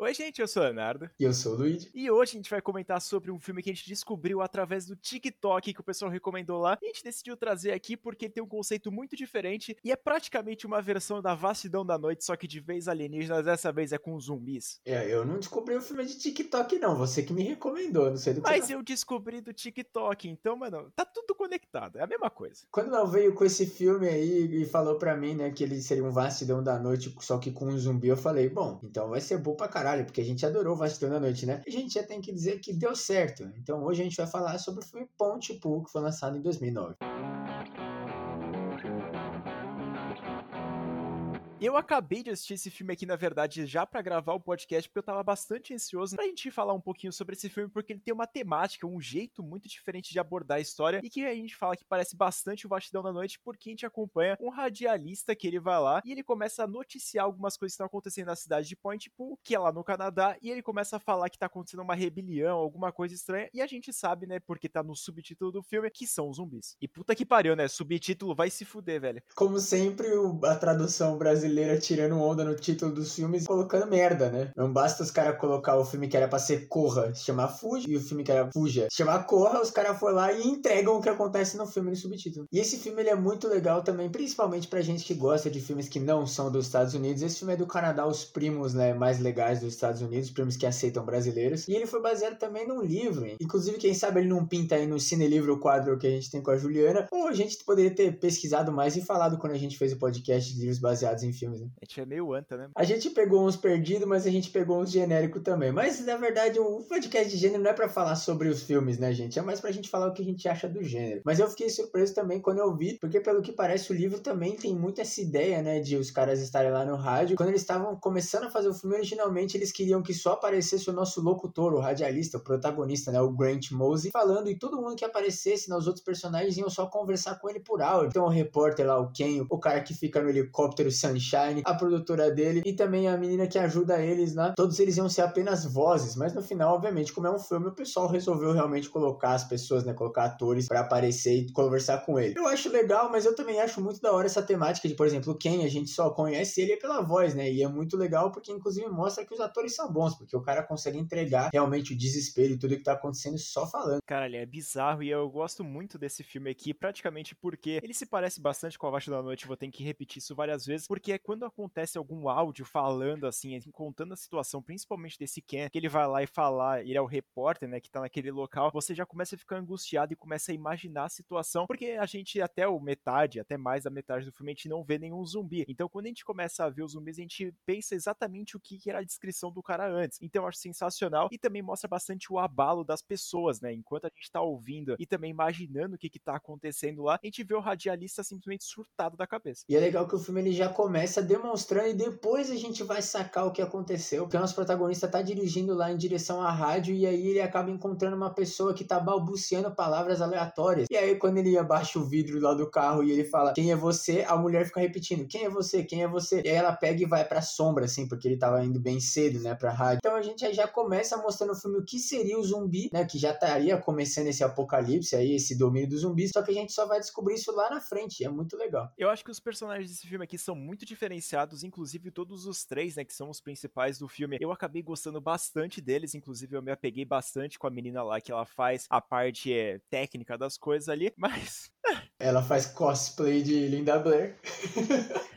Oi, gente, eu sou o Leonardo. E eu sou o Luigi. E hoje a gente vai comentar sobre um filme que a gente descobriu através do TikTok que o pessoal recomendou lá. E a gente decidiu trazer aqui porque tem um conceito muito diferente e é praticamente uma versão da Vastidão da Noite, só que de vez alienígenas, dessa vez é com zumbis. É, eu não descobri o filme de TikTok, não. Você que me recomendou, não sei do que Mas eu descobri do TikTok, então, mano, tá tudo conectado, é a mesma coisa. Quando ela veio com esse filme aí e falou pra mim, né, que ele seria um Vastidão da Noite, só que com um zumbi, eu falei, bom, então vai ser bom pra caralho caralho, porque a gente adorou o Vastidão da Noite, né? E a gente já tem que dizer que deu certo. Então hoje a gente vai falar sobre o filme Ponte Pool, que foi lançado em 2009. Eu acabei de assistir esse filme aqui, na verdade, já para gravar o podcast, porque eu tava bastante ansioso pra gente falar um pouquinho sobre esse filme, porque ele tem uma temática, um jeito muito diferente de abordar a história, e que a gente fala que parece bastante o Bastidão da Noite, porque a gente acompanha um radialista que ele vai lá e ele começa a noticiar algumas coisas que estão acontecendo na cidade de Point Pool, que é lá no Canadá, e ele começa a falar que tá acontecendo uma rebelião, alguma coisa estranha, e a gente sabe, né, porque tá no subtítulo do filme, que são zumbis. E puta que pariu, né? Subtítulo vai se fuder, velho. Como sempre, a tradução brasileira brasileira tirando onda no título dos filmes e colocando merda, né? Não basta os caras colocar o filme que era pra ser Corra, chamar Fuja, e o filme que era Fuja, chamar Corra, os caras foram lá e entregam o que acontece no filme no subtítulo. E esse filme ele é muito legal também, principalmente pra gente que gosta de filmes que não são dos Estados Unidos. Esse filme é do Canadá, os primos, né, mais legais dos Estados Unidos, primos que aceitam brasileiros. E ele foi baseado também num livro, hein? inclusive quem sabe ele não pinta aí no Cine Livro o quadro que a gente tem com a Juliana, ou a gente poderia ter pesquisado mais e falado quando a gente fez o podcast de livros baseados em filmes, né? A gente é meio anta, né? A gente pegou uns perdidos, mas a gente pegou uns genéricos também. Mas, na verdade, o podcast de gênero não é para falar sobre os filmes, né, gente? É mais pra gente falar o que a gente acha do gênero. Mas eu fiquei surpreso também quando eu vi, porque pelo que parece o livro também tem muito essa ideia, né, de os caras estarem lá no rádio. Quando eles estavam começando a fazer o filme, originalmente eles queriam que só aparecesse o nosso locutor, o radialista, o protagonista, né, o Grant Mosey, falando e todo mundo que aparecesse, né, os outros personagens iam só conversar com ele por áudio. Então o repórter lá, o Ken, o cara que fica no helicóptero Sunshine, a produtora dele e também a menina que ajuda eles lá. Todos eles iam ser apenas vozes, mas no final, obviamente, como é um filme, o pessoal resolveu realmente colocar as pessoas, né, colocar atores para aparecer e conversar com ele. Eu acho legal, mas eu também acho muito da hora essa temática de, por exemplo, quem a gente só conhece ele pela voz, né? E é muito legal porque inclusive mostra que os atores são bons, porque o cara consegue entregar realmente o desespero e tudo que tá acontecendo só falando. Cara, ele é bizarro e eu gosto muito desse filme aqui, praticamente porque ele se parece bastante com A Vasta da Noite, vou ter que repetir isso várias vezes, porque é quando acontece algum áudio falando assim, assim, contando a situação, principalmente desse Ken, que ele vai lá e falar, ele é o repórter, né, que tá naquele local, você já começa a ficar angustiado e começa a imaginar a situação, porque a gente até o metade, até mais da metade do filme, a gente não vê nenhum zumbi. Então, quando a gente começa a ver os zumbis, a gente pensa exatamente o que era a descrição do cara antes. Então, eu acho sensacional e também mostra bastante o abalo das pessoas, né? Enquanto a gente tá ouvindo e também imaginando o que que tá acontecendo lá, a gente vê o radialista simplesmente surtado da cabeça. E é legal que o filme ele já começa demonstrando e depois a gente vai sacar o que aconteceu. Porque o nosso protagonista tá dirigindo lá em direção à rádio e aí ele acaba encontrando uma pessoa que tá balbuciando palavras aleatórias. E aí quando ele abaixa o vidro lá do carro e ele fala: "Quem é você?", a mulher fica repetindo: "Quem é você? Quem é você?". E aí ela pega e vai pra sombra assim, porque ele tava indo bem cedo, né, pra rádio. Então a gente já começa mostrando no filme o que seria o zumbi, né, que já estaria começando esse apocalipse aí, esse domínio dos zumbis, só que a gente só vai descobrir isso lá na frente. É muito legal. Eu acho que os personagens desse filme aqui são muito diferenciados, inclusive todos os três, né, que são os principais do filme. Eu acabei gostando bastante deles, inclusive eu me apeguei bastante com a menina lá que ela faz a parte é, técnica das coisas ali, mas ela faz cosplay de Linda Blair.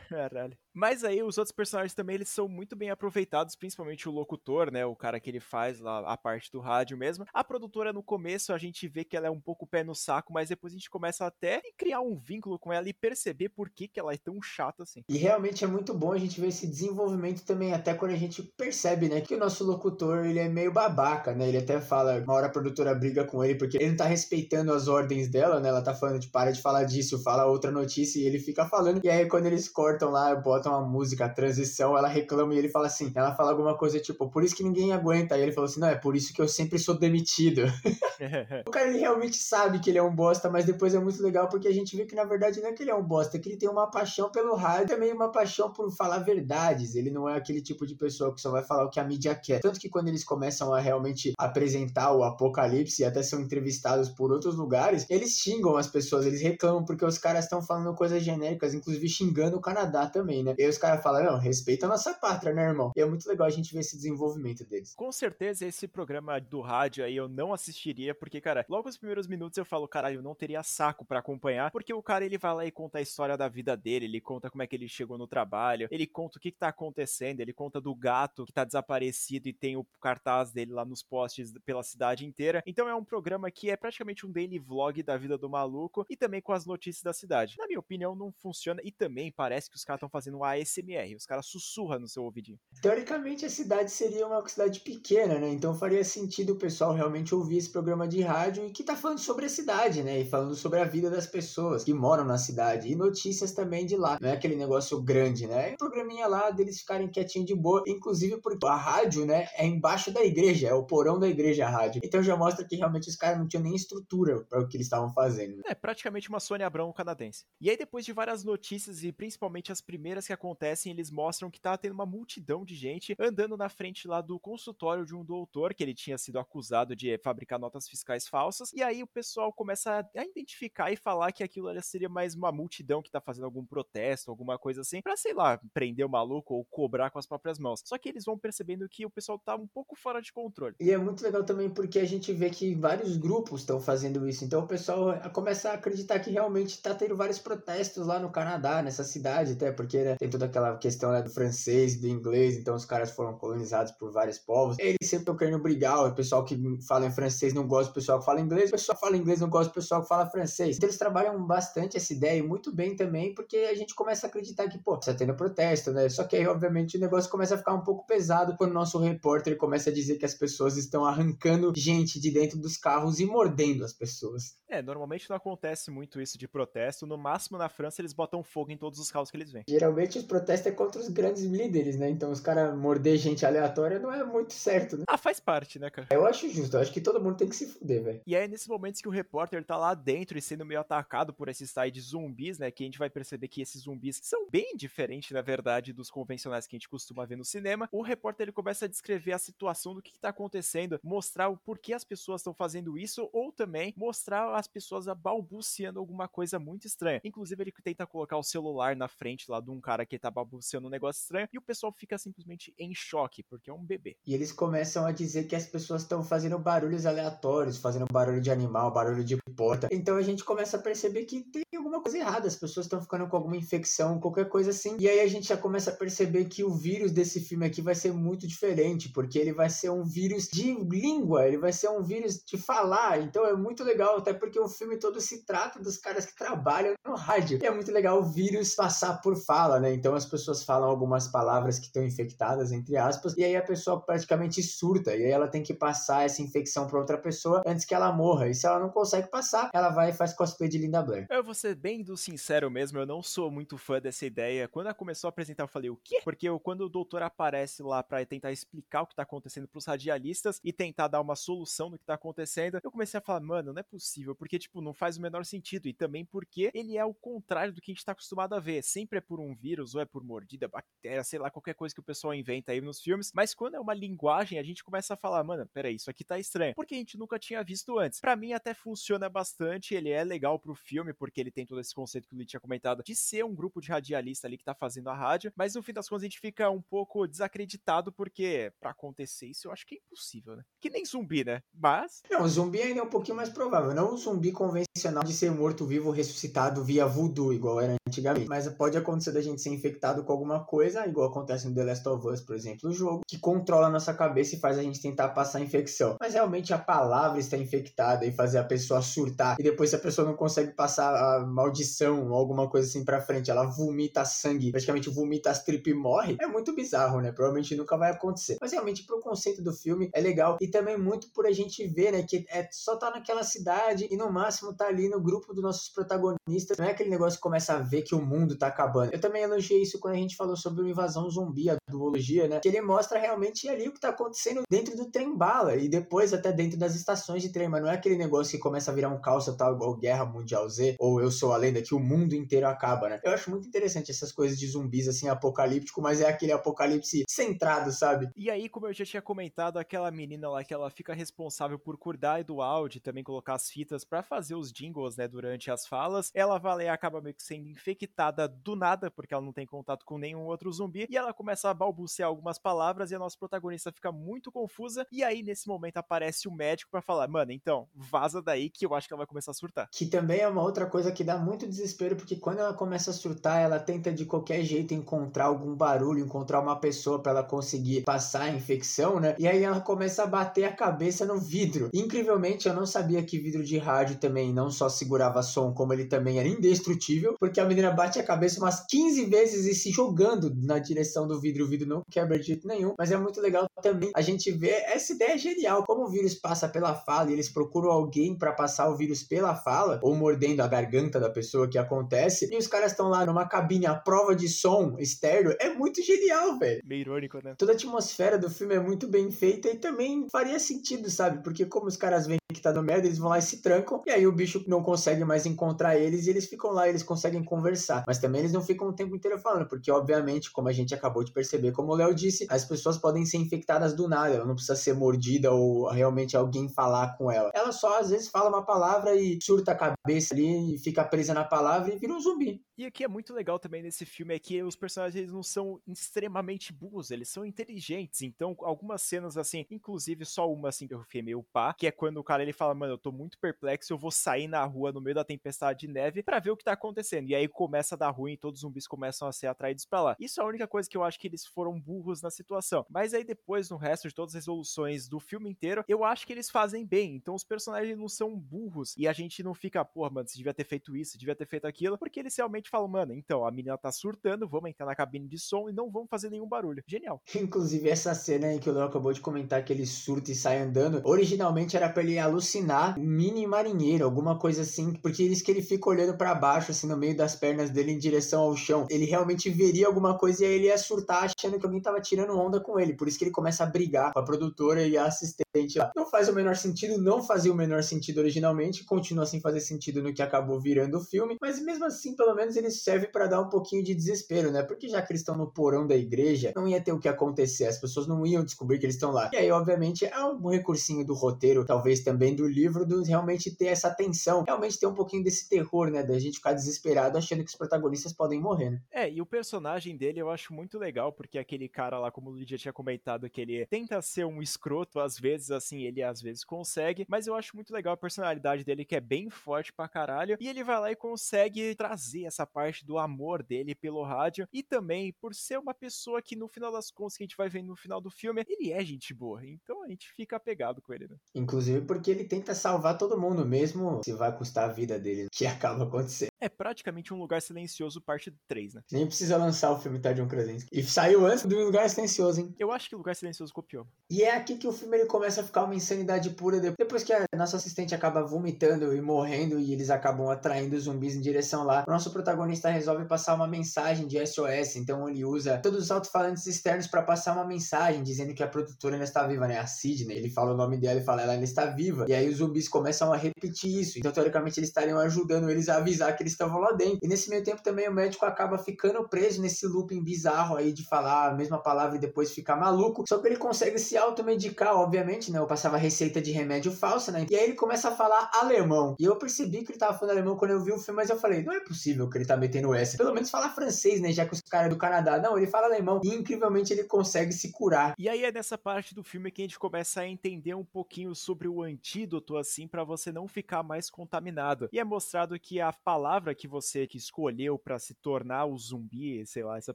Caralho. Mas aí os outros personagens também eles são muito bem aproveitados, principalmente o locutor, né, o cara que ele faz lá a parte do rádio mesmo. A produtora no começo a gente vê que ela é um pouco pé no saco, mas depois a gente começa até a criar um vínculo com ela e perceber por que, que ela é tão chata assim. E realmente é muito bom a gente ver esse desenvolvimento também até quando a gente percebe, né, que o nosso locutor ele é meio babaca, né? Ele até fala, uma hora a produtora briga com ele porque ele não tá respeitando as ordens dela, né? Ela tá falando de para de falar disso, fala outra notícia e ele fica falando. E aí quando eles cortam lá, botam uma música, a transição, ela reclama e ele fala assim, ela fala alguma coisa tipo, por isso que ninguém aguenta. Aí ele falou assim, não, é por isso que eu sempre sou demitido. o cara, ele realmente sabe que ele é um bosta, mas depois é muito legal porque a gente vê que na verdade não é que ele é um bosta, é que ele tem uma paixão pelo rádio, também uma paixão por falar verdades. Ele não é aquele tipo de pessoa que só vai falar o que a mídia quer. Tanto que quando eles começam a realmente apresentar o apocalipse e até são entrevistados por outros lugares, eles xingam as pessoas, eles reclamam porque os caras estão falando coisas genéricas, inclusive xingando o Canadá Canadá também, né? E aí os caras falam, não, respeita a nossa pátria, né, irmão? E é muito legal a gente ver esse desenvolvimento deles. Com certeza, esse programa do rádio aí eu não assistiria, porque, cara, logo os primeiros minutos eu falo, caralho, eu não teria saco para acompanhar, porque o cara ele vai lá e conta a história da vida dele, ele conta como é que ele chegou no trabalho, ele conta o que, que tá acontecendo, ele conta do gato que tá desaparecido e tem o cartaz dele lá nos postes pela cidade inteira. Então é um programa que é praticamente um daily vlog da vida do maluco e também com as notícias da cidade. Na minha opinião, não funciona e também parece que os caras estão fazendo um ASMR, os caras sussurram no seu ouvidinho. Teoricamente a cidade seria uma cidade pequena, né? Então faria sentido o pessoal realmente ouvir esse programa de rádio e que tá falando sobre a cidade, né? E falando sobre a vida das pessoas que moram na cidade e notícias também de lá. Não é aquele negócio grande, né? É um programinha lá deles ficarem quietinho de boa, inclusive porque a rádio, né, é embaixo da igreja, é o porão da igreja a rádio. Então já mostra que realmente os caras não tinham nem estrutura para o que eles estavam fazendo. É praticamente uma Sônia Abrão canadense. E aí depois de várias notícias e principalmente as primeiras que acontecem, eles mostram que tá tendo uma multidão de gente andando na frente lá do consultório de um doutor que ele tinha sido acusado de fabricar notas fiscais falsas. E aí o pessoal começa a identificar e falar que aquilo seria mais uma multidão que tá fazendo algum protesto, alguma coisa assim, para sei lá, prender o maluco ou cobrar com as próprias mãos. Só que eles vão percebendo que o pessoal tá um pouco fora de controle. E é muito legal também porque a gente vê que vários grupos estão fazendo isso. Então o pessoal começa a acreditar que realmente tá tendo vários protestos lá no Canadá, nessa cidade, até porque né, tem toda aquela questão né, do francês, do inglês, então os caras foram colonizados por vários povos. Eles sempre estão querendo brigar, o pessoal que fala em francês não gosta do pessoal que fala inglês, o pessoal que fala inglês não gosta do pessoal que fala francês. Então eles trabalham bastante essa ideia e muito bem também, porque a gente começa a acreditar que, pô, você tá tendo protesto, né? Só que aí, obviamente, o negócio começa a ficar um pouco pesado quando o nosso repórter começa a dizer que as pessoas estão arrancando gente de dentro dos carros e mordendo as pessoas. É, normalmente não acontece muito isso de protesto. No máximo, na França, eles botam fogo em todos os carros que eles vêm. Geralmente, os protestos é contra os grandes líderes, né? Então, os caras morder gente aleatória não é muito certo, né? Ah, faz parte, né, cara? Eu acho justo. Eu acho que todo mundo tem que se fuder, velho. E é nesses momentos que o repórter tá lá dentro e sendo meio atacado por esses tais de zumbis, né? Que a gente vai perceber que esses zumbis são bem diferentes, na verdade, dos convencionais que a gente costuma ver no cinema. O repórter, ele começa a descrever a situação do que, que tá acontecendo, mostrar o porquê as pessoas estão fazendo isso, ou também mostrar as pessoas balbuciando alguma coisa muito estranha. Inclusive, ele tenta colocar o celular na frente lá de um cara que tá balbuciando um negócio estranho e o pessoal fica simplesmente em choque, porque é um bebê. E eles começam a dizer que as pessoas estão fazendo barulhos aleatórios, fazendo barulho de animal, barulho de porta. Então a gente começa a perceber que tem alguma coisa errada, as pessoas estão ficando com alguma infecção, qualquer coisa assim. E aí a gente já começa a perceber que o vírus desse filme aqui vai ser muito diferente, porque ele vai ser um vírus de língua, ele vai ser um vírus de falar. Então é muito legal, até porque o filme todo se trata dos caras que trabalham no rádio. E é muito legal o vírus passar por fala, né? Então as pessoas falam algumas palavras que estão infectadas, entre aspas, e aí a pessoa praticamente surta, e aí ela tem que passar essa infecção para outra pessoa antes que ela morra. E se ela não consegue passar, ela vai e faz cosplay de Linda Blair. Eu vou ser bem do sincero mesmo, eu não sou muito fã dessa ideia. Quando ela começou a apresentar, eu falei, o quê? Porque eu, quando o doutor aparece lá para tentar explicar o que tá acontecendo pros radialistas e tentar dar uma solução do que tá acontecendo, eu comecei a falar, mano, não é possível, porque, tipo, não faz o menor sentido. E também porque ele é o contrário do que a gente tá acostumado a ver. Sempre é por um vírus, ou é por mordida, bactéria, sei lá, qualquer coisa que o pessoal inventa aí nos filmes. Mas quando é uma linguagem, a gente começa a falar, mano, peraí, isso aqui tá estranho. Porque a gente nunca tinha visto antes. Para mim até funciona bastante, ele é legal pro filme, porque ele tem todo esse conceito que o Lee tinha comentado de ser um grupo de radialista ali que tá fazendo a rádio. Mas no fim das contas a gente fica um pouco desacreditado, porque para acontecer isso eu acho que é impossível, né? Que nem zumbi, né? Mas. Não, zumbi ainda é um pouquinho mais provável. Não zumbi convencional de ser morto-vivo ressuscitado via voodoo, igual era antigamente. Mas pode acontecer da gente ser infectado com alguma coisa, igual acontece no The Last of Us, por exemplo, o jogo, que controla a nossa cabeça e faz a gente tentar passar a infecção. Mas realmente a palavra está infectada e fazer a pessoa surtar. E depois, se a pessoa não consegue passar a maldição ou alguma coisa assim pra frente, ela vomita sangue, praticamente vomita as tripas e morre, é muito bizarro, né? Provavelmente nunca vai acontecer. Mas realmente, pro conceito do filme, é legal. E também muito por a gente ver, né, que é só tá naquela cidade e no máximo tá ali no grupo dos nossos protagonistas. Não é aquele negócio que começa a ver que o mundo tá acabando. Eu também elogiei isso quando a gente falou sobre o invasão zumbi, a duologia, né? Que ele mostra realmente ali o que tá acontecendo dentro do trem bala e depois até dentro das estações de trem. Mas não é aquele negócio que começa a virar um caos tal, igual Guerra Mundial Z ou Eu Sou a Lenda, que o mundo inteiro acaba, né? Eu acho muito interessante essas coisas de zumbis, assim, apocalíptico, mas é aquele apocalipse centrado, sabe? E aí, como eu já tinha comentado, aquela menina lá que ela fica responsável por cuidar do áudio, também colocar as fitas para fazer os jingles, né, durante as falas, ela vai acaba meio que sendo infectada do nada, porque ela não tem contato com nenhum outro zumbi, e ela começa a balbuciar algumas palavras e a nossa protagonista fica muito confusa. E aí, nesse momento, aparece o médico para falar: Mano, então, vaza daí que eu acho que ela vai começar a surtar. Que também é uma outra coisa que dá muito desespero, porque quando ela começa a surtar, ela tenta de qualquer jeito encontrar algum barulho, encontrar uma pessoa para ela conseguir passar a infecção, né? E aí ela começa a bater a cabeça no vidro. Incrivelmente, eu não sabia que vidro de rádio também não só segurava som, como ele também era indestrutível, porque a menina bate a cabeça umas 15 vezes e se jogando na direção do vidro. O vidro não quebra de jeito nenhum, mas é muito legal também a gente ver essa ideia genial, como o vírus passa pela fala e eles procuram alguém para passar o vírus pela fala, ou mordendo a garganta da pessoa que acontece, e os caras estão lá numa cabine à prova de som externo. É muito genial, velho. Meio irônico, né? Toda a atmosfera do filme é muito bem feita e também faria sentido, sabe? Porque como os caras veem que tá no merda, eles vão lá e se trancam, e aí o bicho não consegue mais encontrar eles e eles ficam lá, eles conseguem conversar. Mas também eles não ficam o tempo inteiro falando, porque obviamente, como a gente acabou de perceber, como o Léo disse, as pessoas podem ser infectadas do nada, ela não precisa ser mordida ou realmente alguém falar com ela. Ela só às vezes fala uma palavra e surta a cabeça ali e fica presa na palavra e vira um zumbi. E o que é muito legal também nesse filme é que os personagens não são extremamente burros, eles são inteligentes. Então, algumas cenas assim, inclusive só uma assim que eu fiquei meio pá, que é quando o cara ele fala, mano, eu tô muito perplexo, eu vou sair na rua no meio da tempestade de neve para ver o que tá acontecendo. E aí começa a dar ruim, todos os zumbis começam a ser atraídos para lá. Isso é a única coisa que eu acho que eles foram burros na situação. Mas aí depois, no resto de todas as resoluções do filme inteiro, eu acho que eles fazem bem. Então os personagens não são burros e a gente não fica, porra, mano, você devia ter feito isso, devia ter feito aquilo, porque eles realmente falam, mano, então a menina tá surtando, vamos entrar na cabine de som e não vamos fazer nenhum barulho. Genial. Inclusive, essa cena aí que o Léo acabou de comentar, que ele surta e sai andando, originalmente era pra ele alucinar mini marinheiro, alguma coisa assim, porque diz que ele fica olhando para baixo, assim, no meio das pernas dele em direção ao chão. Ele realmente veria alguma coisa e aí ele ia surtar achando que alguém tava tirando onda com ele. Por isso que ele começa a brigar com a produtora e a assistente lá. Não faz o menor sentido, não fazia o menor sentido originalmente, continua sem fazer sentido no que acabou virando o filme, mas mesmo assim, pelo menos ele serve para dar um pouquinho de desespero, né? Porque já que eles estão no porão da igreja, não ia ter o que acontecer, as pessoas não iam descobrir que eles estão lá. E aí, obviamente, é um recursinho do roteiro, talvez também do livro, do realmente ter essa tensão, realmente ter um pouquinho desse terror, né? Da gente ficar desesperado achando que os protagonistas podem morrer, né? É, e o personagem dele eu acho muito legal, porque aquele cara lá, como o Lydia tinha comentado, que ele tenta ser um escroto, às vezes, assim, ele às vezes consegue, mas eu acho muito legal a personalidade dele, que é bem forte pra caralho, e ele vai lá e consegue trazer essa parte do amor dele pelo rádio, e também por ser uma pessoa que no final das contas, que a gente vai ver no final do filme, ele é gente boa, então a gente fica apegado com ele, né? Inclusive porque ele tenta salvar todo mundo, mesmo se vai custar a vida dele, que acaba acontecendo. É praticamente um lugar silencioso, parte 3, né? Nem precisa lançar o filme tá, John Krasinski. E saiu antes do Lugar Silencioso, hein? Eu acho que o Lugar Silencioso copiou. E é aqui que o filme ele começa a ficar uma insanidade pura. Depois que a nossa assistente acaba vomitando e morrendo e eles acabam atraindo os zumbis em direção lá, o nosso protagonista resolve passar uma mensagem de SOS. Então ele usa todos os alto-falantes externos para passar uma mensagem dizendo que a produtora ainda está viva, né? A Sidney. Ele fala o nome dela e fala ela ainda está viva. E aí os zumbis começam a repetir isso. Então teoricamente eles estariam ajudando eles a avisar que eles estavam lá dentro. E nesse meio tempo também o médico acaba ficando preso nesse looping bizarro aí de falar a mesma palavra e depois ficar maluco. Só que ele consegue se automedicar, obviamente, né? Eu passava receita de remédio falsa, né? E aí ele começa a falar alemão. E eu percebi que ele tava falando alemão quando eu vi o filme, mas eu falei, não é possível que ele tá metendo essa. Pelo menos falar francês, né? Já que os caras do Canadá. Não, ele fala alemão. E incrivelmente ele consegue se curar. E aí é nessa parte do filme que a gente começa a entender um pouquinho sobre o antídoto, assim, para você não ficar mais contaminado. E é mostrado que a palavra que você que escolheu para se tornar o zumbi, sei lá, essa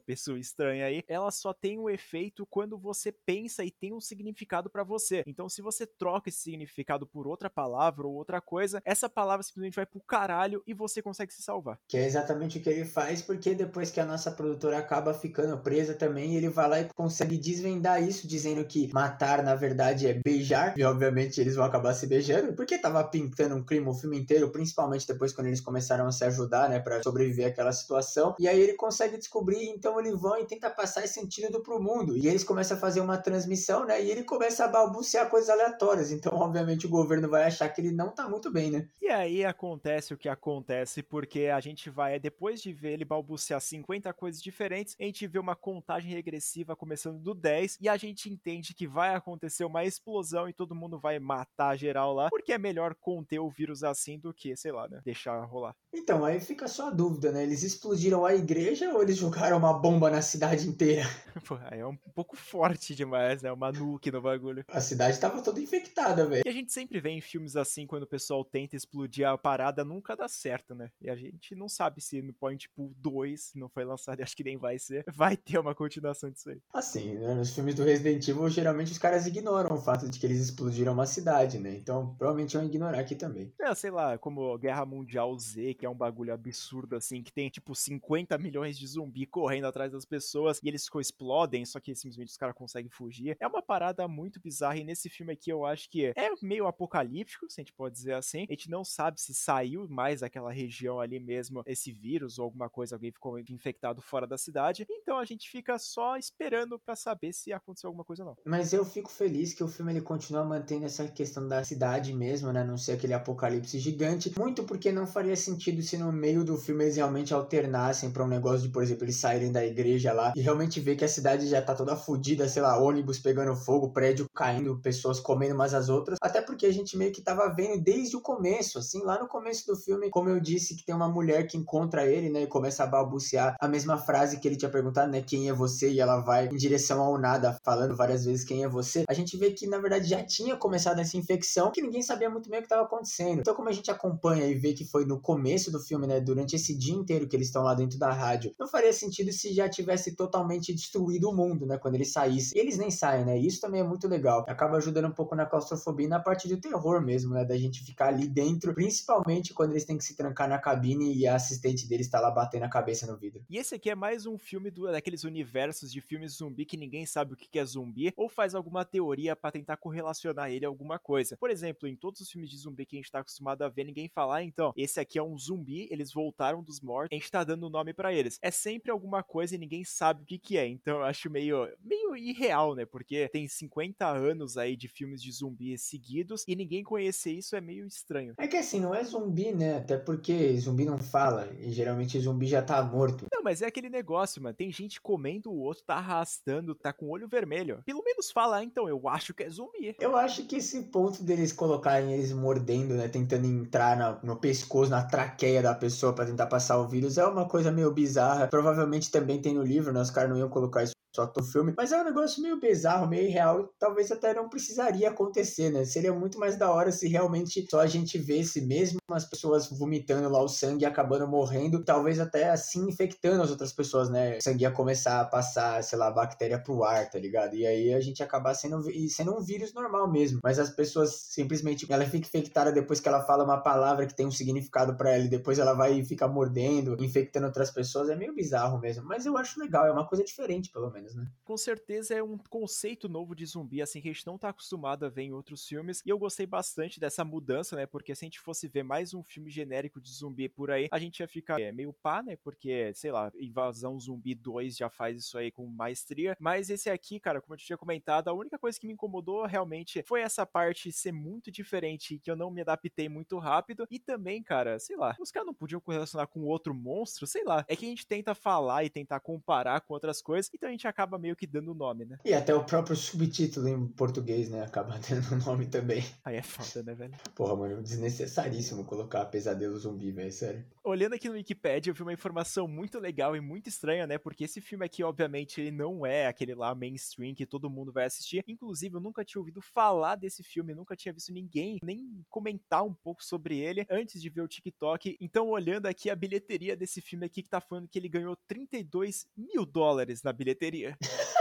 pessoa estranha aí, ela só tem um efeito quando você pensa e tem um significado para você. Então, se você troca esse significado por outra palavra ou outra coisa, essa palavra simplesmente vai pro caralho e você consegue se salvar. Que é exatamente o que ele faz, porque depois que a nossa produtora acaba ficando presa também, ele vai lá e consegue desvendar isso, dizendo que matar, na verdade, é beijar. E obviamente eles vão acabar se beijando, porque tava pintando um crime o filme inteiro, principalmente depois quando eles começaram a se ajudar, né, para sobreviver àquela situação. E aí ele consegue descobrir, então ele vai e tenta passar esse antídoto pro mundo. E eles começam a fazer uma transmissão, né, e ele começa a balbuciar coisas aleatórias. Então, obviamente, o governo vai achar que ele não tá muito bem, né? E aí acontece o que acontece, porque a gente vai, depois de ver ele balbuciar 50 coisas diferentes, a gente vê uma contagem regressiva começando do 10 e a gente entende que vai acontecer uma explosão e todo mundo vai matar geral lá, porque é melhor conter o vírus assim do que, sei lá, né, deixar rolar. Então, Então, aí fica só a dúvida, né? Eles explodiram a igreja ou eles jogaram uma bomba na cidade inteira? Pô, aí é um pouco forte demais, né? Uma nuke no bagulho. A cidade tava toda infectada, velho. E a gente sempre vê em filmes assim, quando o pessoal tenta explodir a parada, nunca dá certo, né? E a gente não sabe se no Point Pool 2 não foi lançado, e acho que nem vai ser, vai ter uma continuação disso aí. Assim, né? Nos filmes do Resident Evil, geralmente os caras ignoram o fato de que eles explodiram uma cidade, né? Então, provavelmente vão ignorar aqui também. É, sei lá, como Guerra Mundial Z, que é um bagulho absurdo assim, que tem tipo 50 milhões de zumbi correndo atrás das pessoas e eles explodem, só que simplesmente os caras conseguem fugir. É uma parada muito bizarra e nesse filme aqui eu acho que é meio apocalíptico, se a gente pode dizer assim. A gente não sabe se saiu mais daquela região ali mesmo esse vírus ou alguma coisa, alguém ficou infectado fora da cidade. Então a gente fica só esperando para saber se aconteceu alguma coisa ou não. Mas eu fico feliz que o filme ele continua mantendo essa questão da cidade mesmo, né? Não ser aquele apocalipse gigante. Muito porque não faria sentido se no meio do filme eles realmente alternassem para um negócio de, por exemplo, eles saírem da igreja lá e realmente ver que a cidade já tá toda fodida, sei lá, ônibus pegando fogo, prédio caindo, pessoas comendo umas às outras. Até porque a gente meio que tava vendo desde o começo, assim, lá no começo do filme, como eu disse, que tem uma mulher que encontra ele, né, e começa a balbuciar a mesma frase que ele tinha perguntado, né, quem é você? E ela vai em direção ao nada, falando várias vezes quem é você. A gente vê que, na verdade, já tinha começado essa infecção, que ninguém sabia muito bem o que estava acontecendo. Então, como a gente acompanha e vê que foi no começo do filme, né, durante esse dia inteiro que eles estão lá dentro da rádio, não faria sentido se já tivesse totalmente destruído o mundo, né, quando eles saíssem. Eles nem saem, né? Isso também é muito legal. Acaba ajudando um pouco na claustrofobia e na parte do terror mesmo, né, da gente ficar ali dentro, principalmente quando eles têm que se trancar na cabine e a assistente deles está lá batendo a cabeça no vidro. E esse aqui é mais um filme do, daqueles universos de filmes zumbi que ninguém sabe o que é zumbi ou faz alguma teoria para tentar correlacionar ele a alguma coisa. Por exemplo, em todos os filmes de zumbi que a gente tá acostumado a ver, ninguém falar, então, esse aqui é um zumbi, eles voltaram dos mortos, a gente tá dando nome para eles. É sempre alguma coisa e ninguém sabe o que que é. Então, eu acho meio meio irreal, né? Porque tem 50 anos aí de filmes de zumbi seguidos e ninguém conhecer isso é meio estranho. É que assim, não é zumbi, né? Até porque zumbi não fala e geralmente zumbi já tá morto. Não, mas é aquele negócio, mano. Tem gente comendo o outro, tá arrastando, tá com o olho vermelho. Pelo menos fala, ah, então, eu acho que é zumbi. Eu acho que esse ponto deles colocarem eles mordendo, né? Tentando entrar na, no pescoço, na traqueia da pessoa para tentar passar o vírus é uma coisa meio bizarra. Provavelmente também tem no livro, né? Os caras não iam colocar isso só do filme, mas é um negócio meio bizarro, meio irreal, talvez até não precisaria acontecer, né? Seria muito mais da hora se realmente só a gente vesse mesmo as pessoas vomitando lá o sangue e acabando morrendo, talvez até assim infectando as outras pessoas, né? O sangue ia começar a passar, sei lá, bactéria pro ar, tá ligado? E aí a gente acabar sendo, sendo um vírus normal mesmo, mas as pessoas simplesmente, ela fica infectada depois que ela fala uma palavra que tem um significado para ela e depois ela vai e fica mordendo, infectando outras pessoas, é meio bizarro mesmo, mas eu acho legal, é uma coisa diferente pelo menos menos, né? Com certeza é um conceito novo de zumbi, assim, que a gente não tá acostumado a ver em outros filmes. E eu gostei bastante dessa mudança, né? Porque se a gente fosse ver mais um filme genérico de zumbi por aí, a gente ia ficar é, meio pá, né? Porque, sei lá, Invasão Zumbi 2 já faz isso aí com maestria. Mas esse aqui, cara, como eu tinha comentado, a única coisa que me incomodou realmente foi essa parte ser muito diferente, que eu não me adaptei muito rápido. E também, cara, sei lá, os caras não podiam correlacionar com outro monstro, sei lá. É que a gente tenta falar e tentar comparar com outras coisas, então a gente acaba meio que dando nome, né? E até o próprio subtítulo em português, né? Acaba dando nome também. Aí é foda, né, velho? Porra, mano, desnecessaríssimo colocar pesadelo zumbi, velho, sério. Olhando aqui no Wikipedia, eu vi uma informação muito legal e muito estranha, né? Porque esse filme aqui, obviamente, ele não é aquele lá mainstream que todo mundo vai assistir. Inclusive, eu nunca tinha ouvido falar desse filme, nunca tinha visto ninguém nem comentar um pouco sobre ele antes de ver o TikTok. Então, olhando aqui a bilheteria desse filme aqui, que tá falando que ele ganhou 32 mil dólares na bilheteria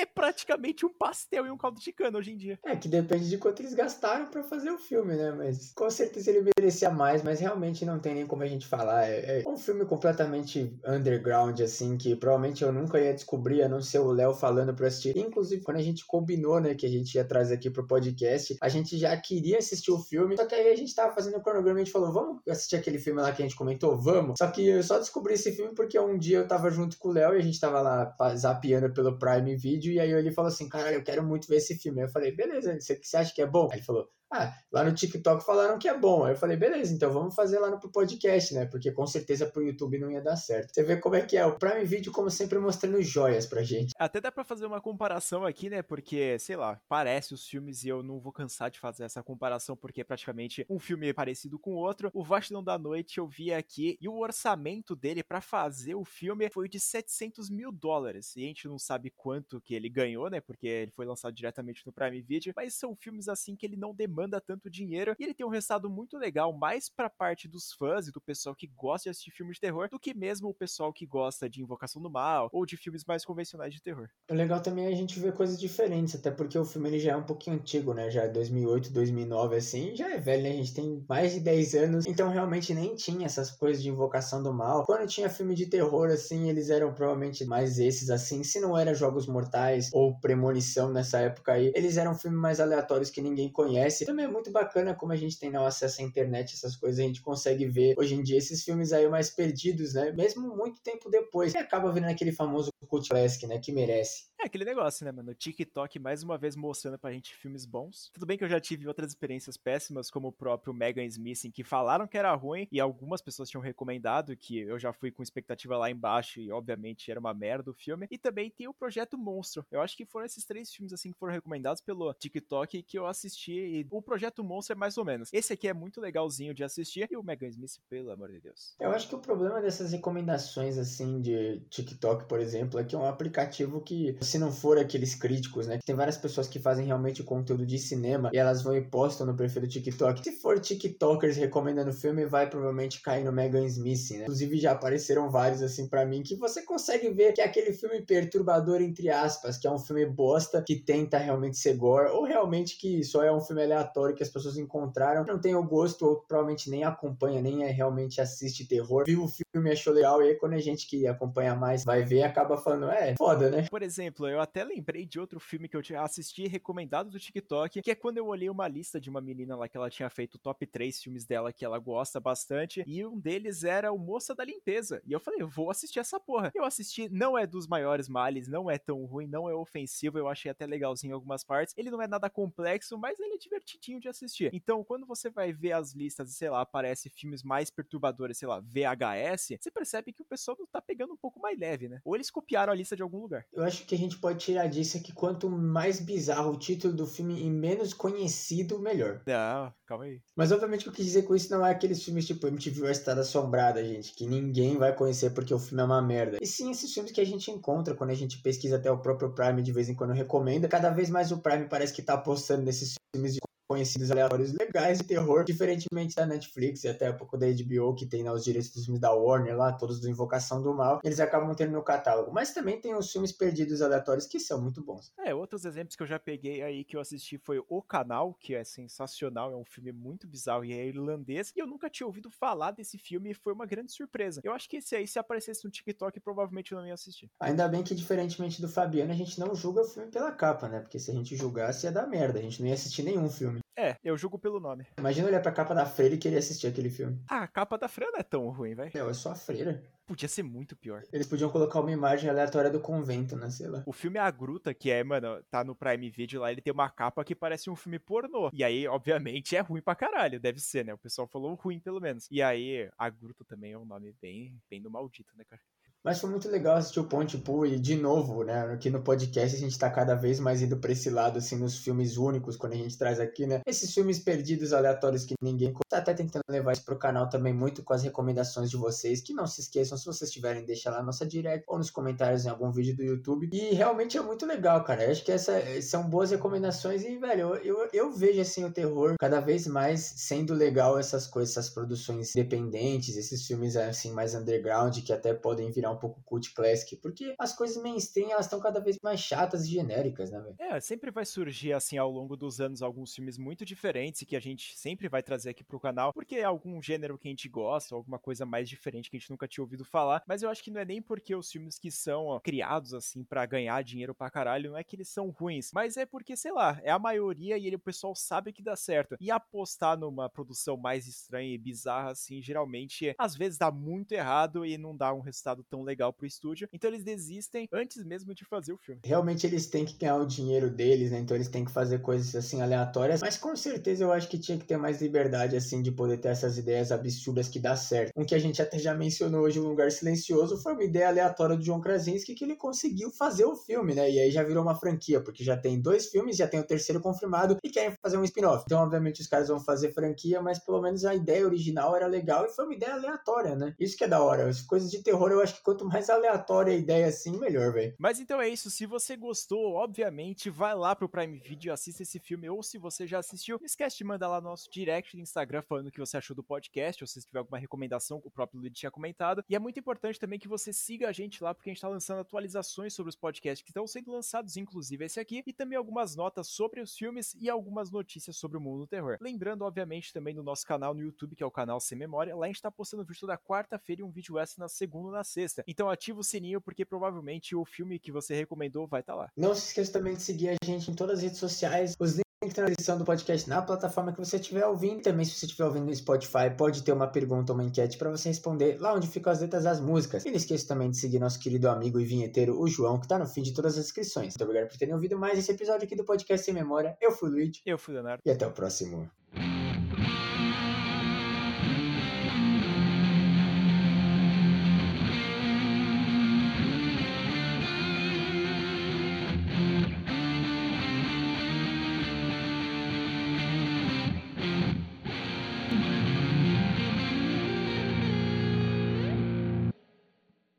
é praticamente um pastel e um caldo de cana hoje em dia. É, que depende de quanto eles gastaram para fazer o filme, né? Mas com certeza ele merecia mais, mas realmente não tem nem como a gente falar. É, é, um filme completamente underground, assim, que provavelmente eu nunca ia descobrir, a não ser o Léo falando pra assistir. Inclusive, quando a gente combinou, né, que a gente ia trazer aqui pro podcast, a gente já queria assistir o filme, só que aí a gente tava fazendo o cronograma e a gente falou, vamos assistir aquele filme lá que a gente comentou? Vamos! Só que eu só descobri esse filme porque um dia eu tava junto com o Léo e a gente tava lá zapeando pelo Prime Video, e aí ele falou assim, cara, eu quero muito ver esse filme. Aí eu falei, beleza, você, você acha que é bom? Aí ele falou, Ah, lá no TikTok falaram que é bom. Aí eu falei, beleza, então vamos fazer lá no podcast, né? Porque com certeza pro YouTube não ia dar certo. Você vê como é que é. O Prime Video, como sempre, mostrando joias pra gente. Até dá pra fazer uma comparação aqui, né? Porque, sei lá, parece os filmes e eu não vou cansar de fazer essa comparação, porque é praticamente um filme parecido com o outro. O Vastidão da Noite eu vi aqui e o orçamento dele para fazer o filme foi de 700 mil dólares. E a gente não sabe quanto que ele ganhou, né? Porque ele foi lançado diretamente no Prime Video. Mas são filmes assim que ele não demanda tanto dinheiro e ele tem um resultado muito legal, mais pra parte dos fãs e do pessoal que gosta de assistir filmes de terror do que mesmo o pessoal que gosta de Invocação do Mal ou de filmes mais convencionais de terror. O legal também é a gente ver coisas diferentes, até porque o filme ele já é um pouquinho antigo, né? Já é 2008, 2009 assim, já é velho, né? A gente tem mais de 10 anos, então realmente nem tinha essas coisas de Invocação do Mal. Quando tinha filme de terror assim, eles eram provavelmente mais esses assim, se não era Jogos Mortais ou Premonição nessa época aí, eles eram filmes mais aleatórios que ninguém conhece. Também é muito bacana como a gente tem não acesso à internet, essas coisas a gente consegue ver hoje em dia esses filmes aí mais perdidos, né? Mesmo muito tempo depois. E acaba vendo aquele famoso cult classic, né? Que merece. É aquele negócio, né, mano? O TikTok mais uma vez mostrando pra gente filmes bons. Tudo bem que eu já tive outras experiências péssimas, como o próprio Megan Smith, em que falaram que era ruim e algumas pessoas tinham recomendado, que eu já fui com expectativa lá embaixo e obviamente era uma merda o filme. E também tem o Projeto Monstro. Eu acho que foram esses três filmes assim que foram recomendados pelo TikTok que eu assisti e o Projeto Monstro é mais ou menos. Esse aqui é muito legalzinho de assistir e o Megan Smith, pelo amor de Deus. Eu acho que o problema dessas recomendações assim de TikTok, por exemplo, é que é um aplicativo que se não for aqueles críticos, né? Tem várias pessoas que fazem realmente conteúdo de cinema e elas vão e postam no perfil do TikTok. Se for TikTokers recomendando filme, vai provavelmente cair no Megan Smith, né? Inclusive já apareceram vários assim para mim que você consegue ver que é aquele filme perturbador entre aspas, que é um filme bosta que tenta realmente ser gore ou realmente que só é um filme aleatório que as pessoas encontraram, não tem o gosto ou provavelmente nem acompanha, nem é, realmente assiste terror. Viu o filme achou legal e aí quando a gente que acompanha mais vai ver acaba falando, é, foda, né? Por exemplo, eu até lembrei de outro filme que eu assisti recomendado do TikTok, que é quando eu olhei uma lista de uma menina lá que ela tinha feito top 3 filmes dela que ela gosta bastante, e um deles era o Moça da Limpeza. E eu falei, vou assistir essa porra. Eu assisti, não é dos maiores males, não é tão ruim, não é ofensivo, eu achei até legalzinho em algumas partes. Ele não é nada complexo, mas ele é divertidinho de assistir. Então, quando você vai ver as listas sei lá, aparece filmes mais perturbadores, sei lá, VHS, você percebe que o pessoal tá pegando um pouco mais leve, né? Ou eles copiaram a lista de algum lugar. Eu acho que a gente pode tirar disso é que quanto mais bizarro o título do filme e menos conhecido, melhor. Não, calma aí. Mas obviamente o que eu quis dizer com isso não é aqueles filmes tipo MTV A Estrada Assombrada, gente, que ninguém vai conhecer porque o filme é uma merda. E sim esses filmes que a gente encontra quando a gente pesquisa até o próprio Prime de vez em quando recomenda. Cada vez mais o Prime parece que tá apostando nesses filmes de conhecidos aleatórios legais de terror, diferentemente da Netflix e até um pouco da HBO, que tem né, os direitos dos filmes da Warner lá, todos do Invocação do Mal, eles acabam tendo no catálogo. Mas também tem os filmes perdidos aleatórios que são muito bons. É, outros exemplos que eu já peguei aí que eu assisti foi O Canal, que é sensacional, é um filme muito bizarro e é irlandês, e eu nunca tinha ouvido falar desse filme e foi uma grande surpresa. Eu acho que esse aí, se aparecesse no TikTok, provavelmente eu não ia assistir. Ainda bem que, diferentemente do Fabiano, a gente não julga o filme pela capa, né? Porque se a gente julgasse ia dar merda, a gente não ia assistir nenhum filme. É, eu julgo pelo nome. Imagina olhar pra capa da freira e querer assistir aquele filme. Ah, a capa da freira não é tão ruim, velho. Não, é só a freira. Podia ser muito pior. Eles podiam colocar uma imagem aleatória do convento, né? Sei lá. O filme A Gruta, que é, mano, tá no Prime Video lá, ele tem uma capa que parece um filme pornô. E aí, obviamente, é ruim pra caralho. Deve ser, né? O pessoal falou ruim, pelo menos. E aí, A Gruta também é um nome bem, bem do maldito, né, cara? Mas foi muito legal assistir o Ponte Poo e, de novo, né, aqui no podcast a gente tá cada vez mais indo pra esse lado, assim, nos filmes únicos, quando a gente traz aqui, né, esses filmes perdidos, aleatórios que ninguém... Tá até tentando levar isso pro canal também, muito com as recomendações de vocês, que não se esqueçam, se vocês tiverem, deixa lá na nossa direct ou nos comentários em algum vídeo do YouTube. E realmente é muito legal, cara. Eu acho que essa, são boas recomendações e, velho, eu, eu, eu vejo, assim, o terror cada vez mais sendo legal essas coisas, essas produções independentes, esses filmes, assim, mais underground, que até podem virar um pouco cult classic, porque as coisas mainstream elas estão cada vez mais chatas e genéricas, né, velho? É, sempre vai surgir assim ao longo dos anos alguns filmes muito diferentes que a gente sempre vai trazer aqui pro canal, porque é algum gênero que a gente gosta, alguma coisa mais diferente que a gente nunca tinha ouvido falar, mas eu acho que não é nem porque os filmes que são ó, criados assim para ganhar dinheiro pra caralho, não é que eles são ruins, mas é porque, sei lá, é a maioria e ele, o pessoal sabe que dá certo. E apostar numa produção mais estranha e bizarra assim, geralmente às vezes dá muito errado e não dá um resultado tão tão legal pro estúdio. Então eles desistem antes mesmo de fazer o filme. Realmente eles têm que ganhar o dinheiro deles, né? Então eles têm que fazer coisas assim aleatórias. Mas com certeza eu acho que tinha que ter mais liberdade, assim, de poder ter essas ideias absurdas que dá certo. Um que a gente até já mencionou hoje, Um Lugar Silencioso, foi uma ideia aleatória do John Krasinski que ele conseguiu fazer o filme, né? E aí já virou uma franquia, porque já tem dois filmes, já tem o terceiro confirmado e querem fazer um spin-off. Então, obviamente, os caras vão fazer franquia, mas pelo menos a ideia original era legal e foi uma ideia aleatória, né? Isso que é da hora. As coisas de terror, eu acho que quanto mais aleatória a ideia assim, melhor, velho. Mas então é isso. Se você gostou, obviamente, vai lá pro Prime Video, assista esse filme, ou se você já assistiu, não esquece de mandar lá no nosso direct no Instagram falando o que você achou do podcast, ou se tiver alguma recomendação, o próprio Luiz tinha comentado. E é muito importante também que você siga a gente lá, porque a gente tá lançando atualizações sobre os podcasts que estão sendo lançados, inclusive esse aqui, e também algumas notas sobre os filmes e algumas notícias sobre o mundo do terror. Lembrando, obviamente, também do nosso canal no YouTube, que é o canal Sem Memória. Lá a gente tá postando vídeo toda quarta-feira e um vídeo extra na segunda e na sexta. Então ativa o sininho, porque provavelmente o filme que você recomendou vai estar tá lá. Não se esqueça também de seguir a gente em todas as redes sociais. Os links na descrição do podcast na plataforma que você estiver ouvindo. Também, se você estiver ouvindo no Spotify, pode ter uma pergunta ou uma enquete para você responder lá onde ficam as letras das músicas. E não esqueça também de seguir nosso querido amigo e vinheteiro, o João, que tá no fim de todas as inscrições. Muito obrigado por terem ouvido mais esse episódio aqui do Podcast Sem Memória. Eu fui o Luigi. Eu fui o Leonardo. E até o próximo.